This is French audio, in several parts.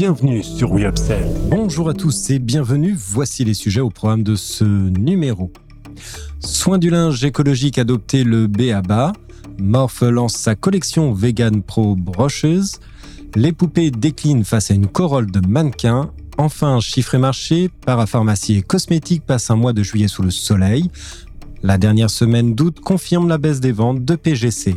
bienvenue sur We Bonjour à tous et bienvenue, voici les sujets au programme de ce numéro. Soin du linge écologique adopté le BABA, Morph lance sa collection Vegan Pro Brushes, les poupées déclinent face à une corolle de mannequins, enfin chiffre et marché, parapharmacie et cosmétiques passent un mois de juillet sous le soleil, la dernière semaine d'août confirme la baisse des ventes de PGC.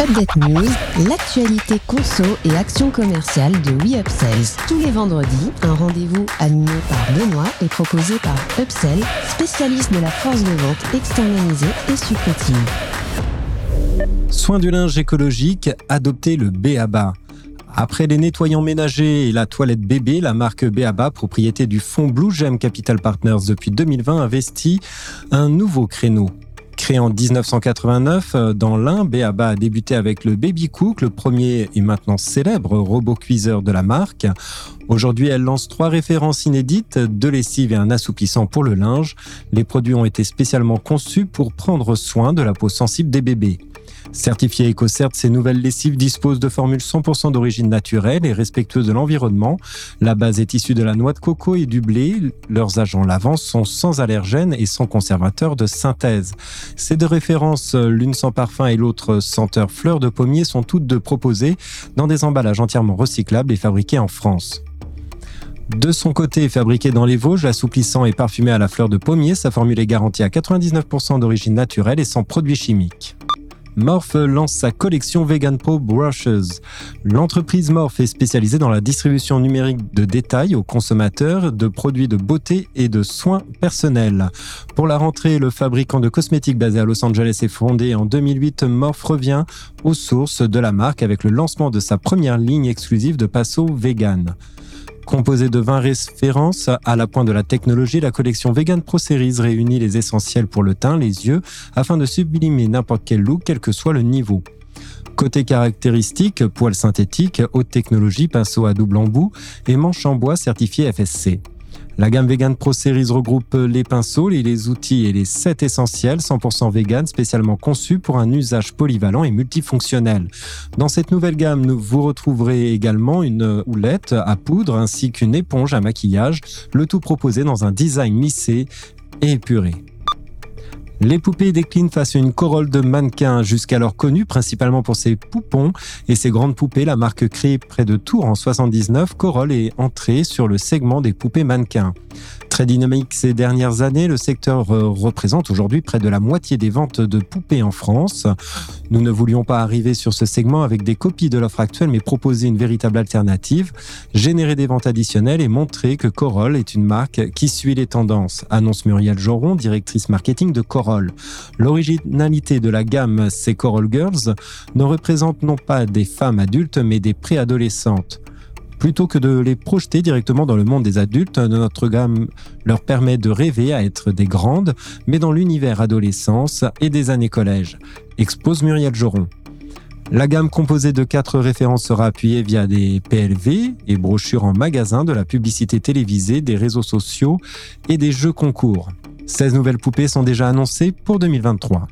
Update News, l'actualité conso et action commerciale de WeUpsells. Tous les vendredis, un rendez-vous animé par Benoît et proposé par Upsell, spécialiste de la force de vente externalisée et supplétive. Soin du linge écologique, adoptez le BABA. Après les nettoyants ménagers et la toilette bébé, la marque BABA, propriété du fonds Blue Gem Capital Partners depuis 2020, investit un nouveau créneau Créé en 1989 euh, dans l'Ain, Béaba a débuté avec le Baby Cook, le premier et maintenant célèbre robot cuiseur de la marque. Aujourd'hui, elle lance trois références inédites, de lessive et un assouplissant pour le linge. Les produits ont été spécialement conçus pour prendre soin de la peau sensible des bébés. Certifiées EcoCert, ces nouvelles lessives disposent de formules 100% d'origine naturelle et respectueuses de l'environnement. La base est issue de la noix de coco et du blé. Leurs agents lavants sont sans allergènes et sans conservateur de synthèse. Ces deux références, l'une sans parfum et l'autre senteur fleur de pommier, sont toutes deux proposées dans des emballages entièrement recyclables et fabriqués en France. De son côté, fabriqué dans les Vosges, l'assouplissant est parfumé à la fleur de pommier. Sa formule est garantie à 99% d'origine naturelle et sans produits chimiques. Morph lance sa collection Vegan Pro Brushes. L'entreprise Morph est spécialisée dans la distribution numérique de détails aux consommateurs de produits de beauté et de soins personnels. Pour la rentrée, le fabricant de cosmétiques basé à Los Angeles est fondé en 2008. Morph revient aux sources de la marque avec le lancement de sa première ligne exclusive de Passo Vegan. Composée de 20 références à la pointe de la technologie, la collection Vegan Pro Series réunit les essentiels pour le teint, les yeux, afin de sublimer n'importe quel look, quel que soit le niveau. Côté caractéristiques, poils synthétiques, haute technologie, pinceau à double embout et manche en bois certifié FSC. La gamme Vegan Pro Series regroupe les pinceaux, les outils et les sets essentiels 100% vegan spécialement conçus pour un usage polyvalent et multifonctionnel. Dans cette nouvelle gamme, vous retrouverez également une houlette à poudre ainsi qu'une éponge à maquillage, le tout proposé dans un design lissé et épuré. Les poupées déclinent face à une corolle de mannequins jusqu'alors connue principalement pour ses poupons et ses grandes poupées. La marque créée près de Tours en 79, Corolle est entrée sur le segment des poupées mannequins. Très dynamique ces dernières années, le secteur euh, représente aujourd'hui près de la moitié des ventes de poupées en France. Nous ne voulions pas arriver sur ce segment avec des copies de l'offre actuelle, mais proposer une véritable alternative, générer des ventes additionnelles et montrer que Corolle est une marque qui suit les tendances, annonce Muriel Joron, directrice marketing de Corolle. L'originalité de la gamme ces Corolle Girls ne représente non pas des femmes adultes, mais des préadolescentes. Plutôt que de les projeter directement dans le monde des adultes, notre gamme leur permet de rêver à être des grandes, mais dans l'univers adolescence et des années collège, expose Muriel Joron. La gamme composée de quatre références sera appuyée via des PLV et brochures en magasin, de la publicité télévisée, des réseaux sociaux et des jeux concours. 16 nouvelles poupées sont déjà annoncées pour 2023.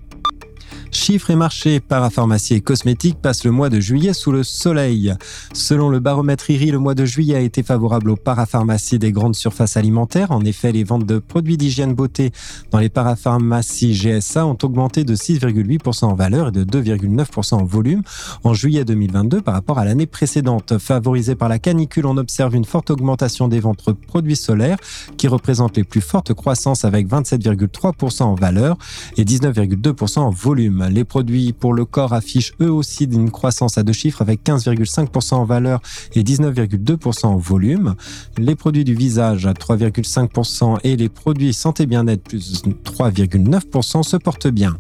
Chiffres et marchés parapharmacie et cosmétiques passent le mois de juillet sous le soleil. Selon le baromètre IRI, le mois de juillet a été favorable aux parapharmacies des grandes surfaces alimentaires. En effet, les ventes de produits d'hygiène beauté dans les parapharmacies GSA ont augmenté de 6,8% en valeur et de 2,9% en volume en juillet 2022 par rapport à l'année précédente. Favorisée par la canicule, on observe une forte augmentation des ventes de produits solaires qui représentent les plus fortes croissances avec 27,3% en valeur et 19,2% en volume. Les produits pour le corps affichent eux aussi une croissance à deux chiffres avec 15,5% en valeur et 19,2% en volume. Les produits du visage à 3,5% et les produits santé bien-être plus 3,9% se portent bien.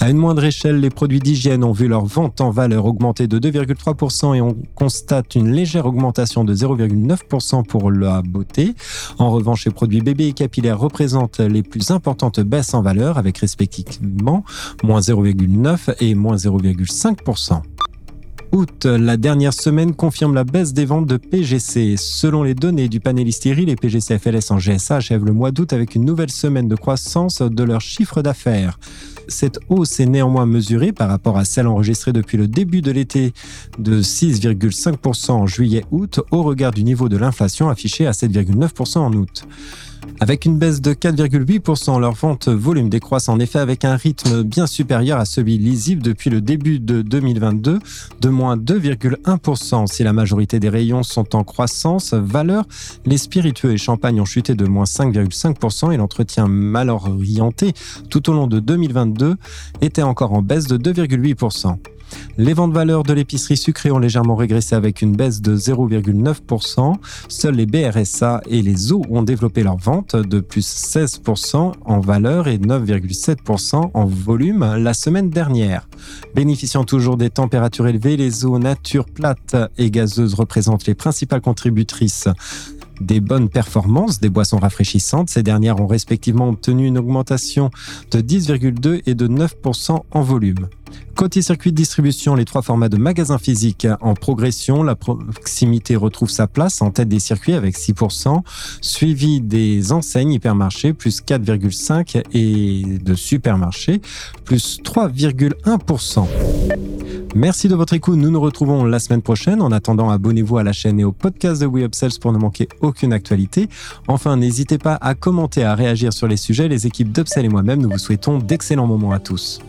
À une moindre échelle, les produits d'hygiène ont vu leur vente en valeur augmenter de 2,3% et on constate une légère augmentation de 0,9% pour la beauté. En revanche, les produits bébés et capillaires représentent les plus importantes baisses en valeur avec respectivement moins 0,9 et moins 0,5% août, la dernière semaine confirme la baisse des ventes de PGC. Selon les données du panel Hystérie, les PGC FLS en GSA achèvent le mois d'août avec une nouvelle semaine de croissance de leur chiffre d'affaires. Cette hausse est néanmoins mesurée par rapport à celle enregistrée depuis le début de l'été de 6,5% en juillet-août au regard du niveau de l'inflation affiché à 7,9% en août. Avec une baisse de 4,8%, leur vente volume décroissent en effet avec un rythme bien supérieur à celui lisible depuis le début de 2022 de moins 2,1%. Si la majorité des rayons sont en croissance, valeur, les spiritueux et champagne ont chuté de moins 5,5% et l'entretien mal orienté tout au long de 2022 était encore en baisse de 2,8%. Les ventes valeurs de l'épicerie sucrée ont légèrement régressé avec une baisse de 0,9%. Seuls les BRSA et les eaux ont développé leurs ventes de plus 16% en valeur et 9,7% en volume la semaine dernière. Bénéficiant toujours des températures élevées, les eaux nature plates et gazeuses représentent les principales contributrices des bonnes performances des boissons rafraîchissantes. Ces dernières ont respectivement obtenu une augmentation de 10,2 et de 9% en volume. Côté circuit de distribution, les trois formats de magasins physiques en progression, la proximité retrouve sa place en tête des circuits avec 6%, suivi des enseignes hypermarchés plus 4,5% et de supermarchés plus 3,1%. Merci de votre écoute. Nous nous retrouvons la semaine prochaine. En attendant, abonnez-vous à la chaîne et au podcast de WeUpsells pour ne manquer aucune actualité. Enfin, n'hésitez pas à commenter, à réagir sur les sujets. Les équipes d'Upsell et moi-même, nous vous souhaitons d'excellents moments à tous.